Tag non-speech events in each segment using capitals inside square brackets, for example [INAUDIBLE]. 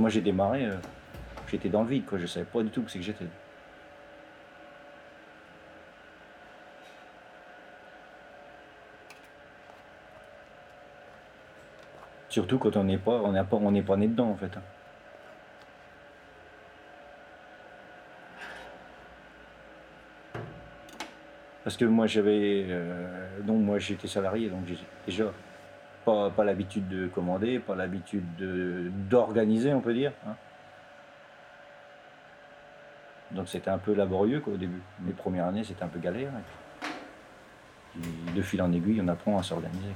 Moi j'ai démarré, euh, j'étais dans le vide, quoi. je savais pas du tout que c'est que j'étais. Surtout quand on n'est pas, on n'est pas, on n'est pas né dedans en fait. hein. Parce que moi j'avais, euh, donc moi j'étais salarié, donc déjà pas, l'habitude de commander, pas l'habitude de- d'organiser, on peut dire. hein. Donc c'était un peu laborieux au début. Les premières années c'était un peu galère. de fil en aiguille, on apprend à s'organiser.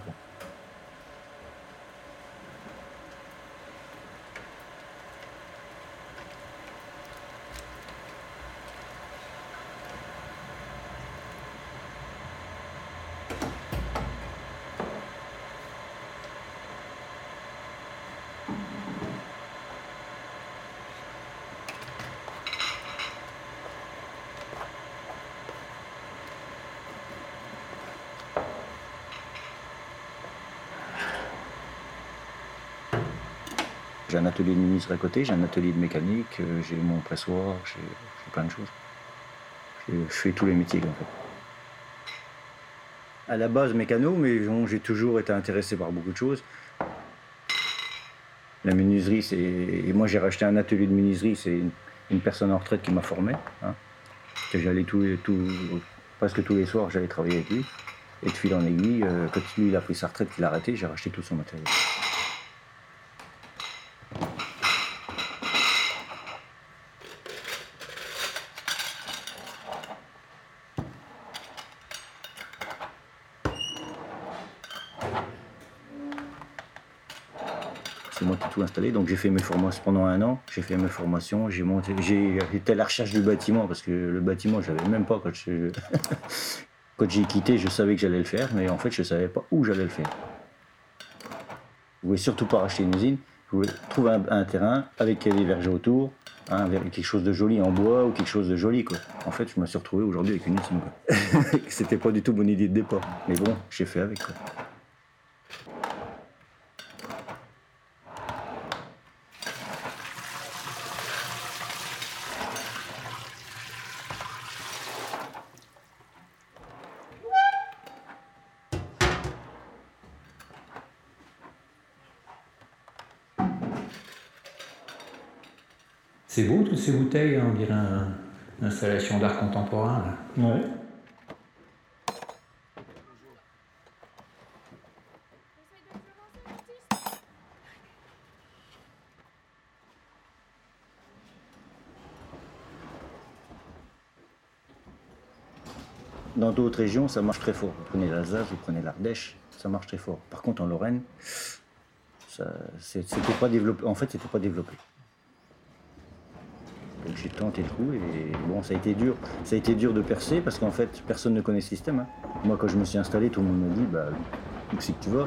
J'ai un atelier de menuiserie à côté, j'ai un atelier de mécanique, euh, j'ai mon pressoir, j'ai plein de choses. Je fais tous les métiers en. À la base mécano, mais j'ai toujours été intéressé par beaucoup de choses. La menuiserie, c'est. Moi j'ai racheté un atelier de menuiserie, c'est une, personne en retraite qui m'a formé. hein. J'allais tous les- presque tous les soirs, j'allais travailler avec lui. Et de fil en aiguille, euh, quand lui il a pris sa retraite, qu'il a arrêté, j'ai racheté tout son matériel. C'est moi qui ai tout installé. Donc j'ai fait mes formations pendant un an. J'ai fait mes formations. J'ai monté. J'ai été à la recherche du bâtiment parce que le bâtiment, je l'avais même pas quand je- [LAUGHS] quand j'ai quitté. Je savais que j'allais le faire, mais en fait, je savais pas où j'allais le faire. Je voulais surtout pas racheter une usine. Je voulais trouver un, terrain avec des vergers autour, hein, quelque chose de joli en bois ou quelque chose de joli quoi. En fait, je me suis retrouvé aujourd'hui avec une usine. [LAUGHS] C'était pas du tout mon idée de départ, mais bon, j'ai fait avec. C'est beau toutes ces bouteilles, hein, on dirait un- une installation d'art contemporain. là. Ouais. Dans d'autres régions, ça marche très fort. Vous prenez l'Alsace, vous prenez l'Ardèche, ça marche très fort. Par contre, en Lorraine, ça, c'était pas développé. En fait, c'était pas développé. J'ai tenté le coup et bon, ça a été dur. Ça a été dur de percer parce qu'en fait, personne ne connaît ce système. hein. Moi, quand je me suis installé, tout le monde m'a dit, bah, où c'est que tu vas?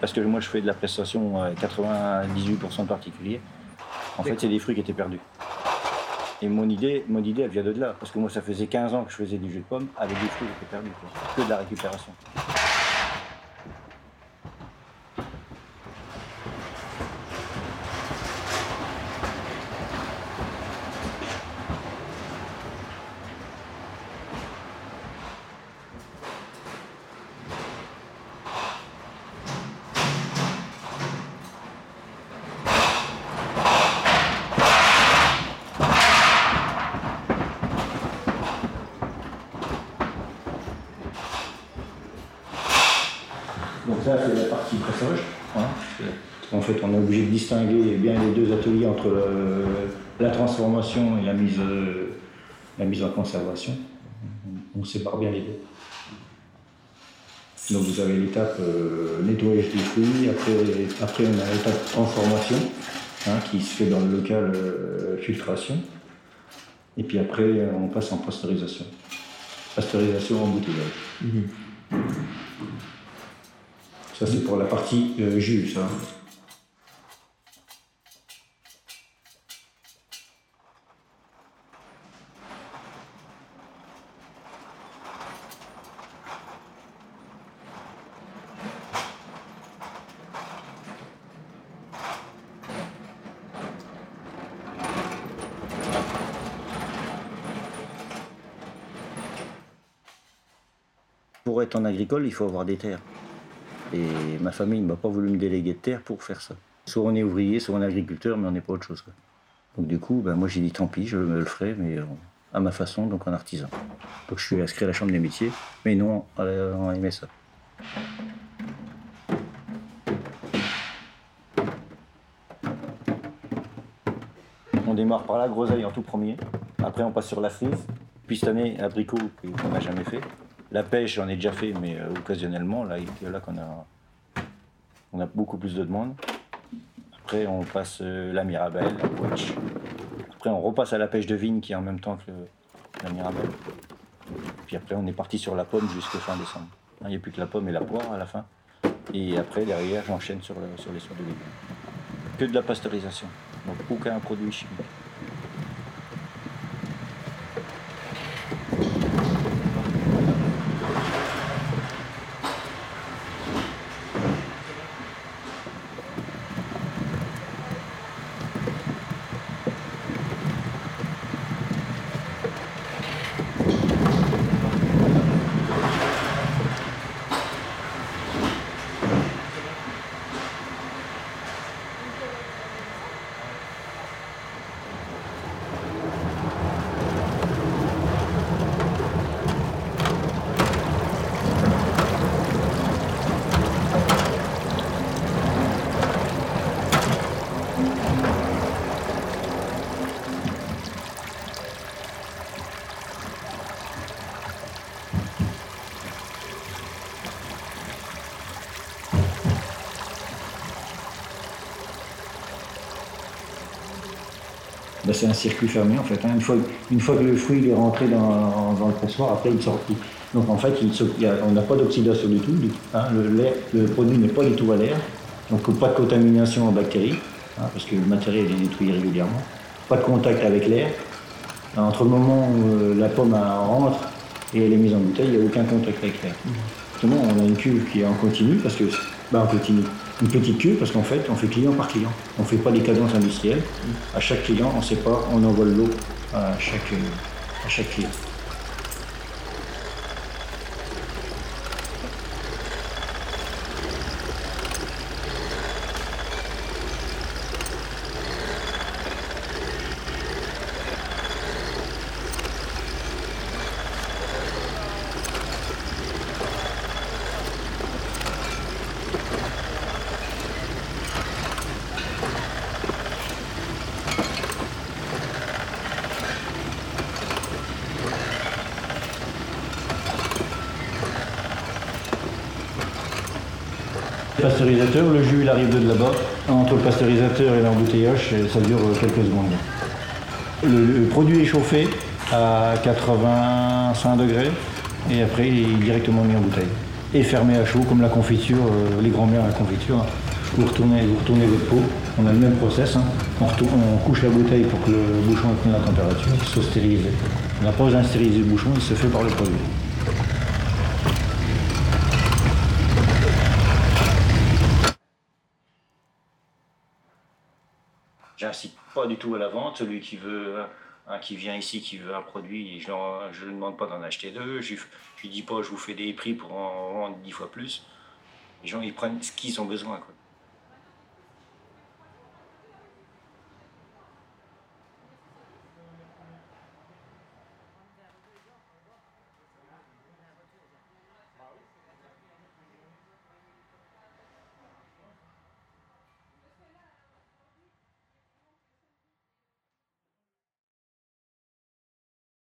Parce que moi, je fais de la prestation à 98% de particuliers. En fait, c'est des fruits qui étaient perdus. Et mon idée, mon idée, elle vient de là. Parce que moi, ça faisait 15 ans que je faisais du jus de pomme avec des fruits qui étaient perdus. quoi. Que de la récupération. Donc ça, c'est la partie pressage. hein. En fait, on est obligé de distinguer bien les deux ateliers entre le- la transformation et la mise, euh, la mise en conservation. On sépare bien les deux. Donc vous avez l'étape euh, nettoyage des fruits, après, après on a l'étape transformation, hein, qui se fait dans le local euh, filtration. Et puis après, on passe en pasteurisation. Pasteurisation en embouteillage. Ça, c'est pour la partie euh, jus. Hein. Pour être en agricole, il faut avoir des terres. Et ma famille ne m'a pas voulu me déléguer de terre pour faire ça. Soit on est ouvrier, soit on est agriculteur, mais on n'est pas autre chose. Donc du coup, ben, moi j'ai dit tant pis, je me le ferai, mais à ma façon, donc en artisan. Donc je suis inscrit à la Chambre des métiers, mais non en MSA. On démarre par la groseille en tout premier. Après, on passe sur la frise. Puis cette année, abricot, qu'on n'a jamais fait. La pêche, j'en ai déjà fait, mais euh, occasionnellement. Là, qu'on a, on a beaucoup plus de demandes. Après, on passe euh, la mirabelle, la poche. Après, on repasse à la pêche de vigne qui est en même temps que la mirabelle. Puis après, on est parti sur la pomme jusqu'au fin décembre. Il n'y a plus que la pomme et la poire à la fin. Et après, derrière, j'enchaîne sur, sur les soins de légumes. Que de la pasteurisation. Donc, aucun produit chimique. Ben, c'est un circuit fermé en fait. Hein. Une, fois, une, fois, que le fruit est rentré dans, le pressoir, après il sort Donc en fait, on n'a pas d'oxydation du tout. Hein. Le, produit n'est pas du tout à l'air. Donc pas de contamination en bactéries, hein, parce que le matériel est détruit régulièrement. Pas de contact avec l'air. Entre le moment où euh, la pomme rentre et elle est mise en bouteille, il n'y a aucun contact avec l'air. Justement, on a une cuve qui est en continu, parce que, bah, une petite cuve parce qu'en fait, on fait client par client. On ne fait pas des cadences industrielles. À chaque client, on pas, on envoie l'eau à chaque, à chaque client. Pasteurisateur, le jus il arrive de là-bas. Entre le pasteurisateur et l'embouteillage, ça dure quelques secondes. Le, produit est chauffé à 85 degrés et après il est directement mis en bouteille. Et fermé à chaud comme la confiture, euh, les grands-mères à la confiture. Vous retournez, vous retournez votre pot, on a le même process. Hein. On, couche la bouteille pour que le bouchon ait la température, il soit stérilisé. Besoin de stériliser le bouchon, il se fait par le produit. J'incite pas du tout à la vente. Celui qui veut, qui vient ici, qui veut un produit, je ne demande pas d'en acheter deux. Je ne dis pas, je vous fais des prix pour en vendre dix fois plus. Les gens, ils prennent ce qu'ils ont besoin.